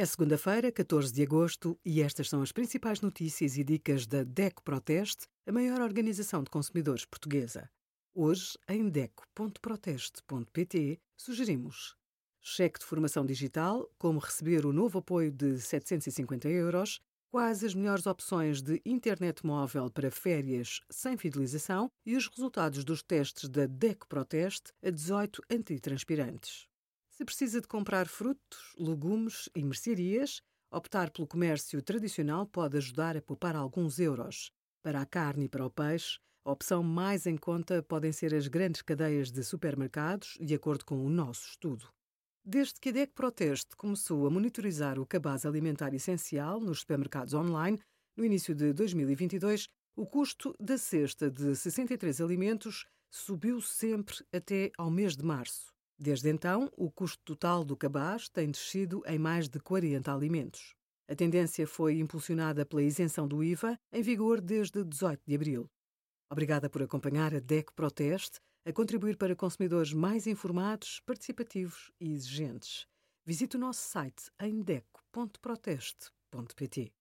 É segunda-feira, 14 de agosto, e estas são as principais notícias e dicas da DECO Proteste, a maior organização de consumidores portuguesa. Hoje, em DECO.proteste.pt, sugerimos cheque de formação digital, como receber o novo apoio de 750 euros, quais as melhores opções de internet móvel para férias sem fidelização e os resultados dos testes da DECO Proteste a 18 antitranspirantes. Se precisa de comprar frutos, legumes e mercearias, optar pelo comércio tradicional pode ajudar a poupar alguns euros. Para a carne e para o peixe, a opção mais em conta podem ser as grandes cadeias de supermercados, de acordo com o nosso estudo. Desde que a DEC Proteste começou a monitorizar o cabaz alimentar essencial nos supermercados online, no início de 2022, o custo da cesta de 63 alimentos subiu sempre até ao mês de março. Desde então, o custo total do cabaz tem descido em mais de 40 alimentos. A tendência foi impulsionada pela isenção do IVA, em vigor desde 18 de abril. Obrigada por acompanhar a DEC Proteste, a contribuir para consumidores mais informados, participativos e exigentes. Visite o nosso site em deco.proteste.pt.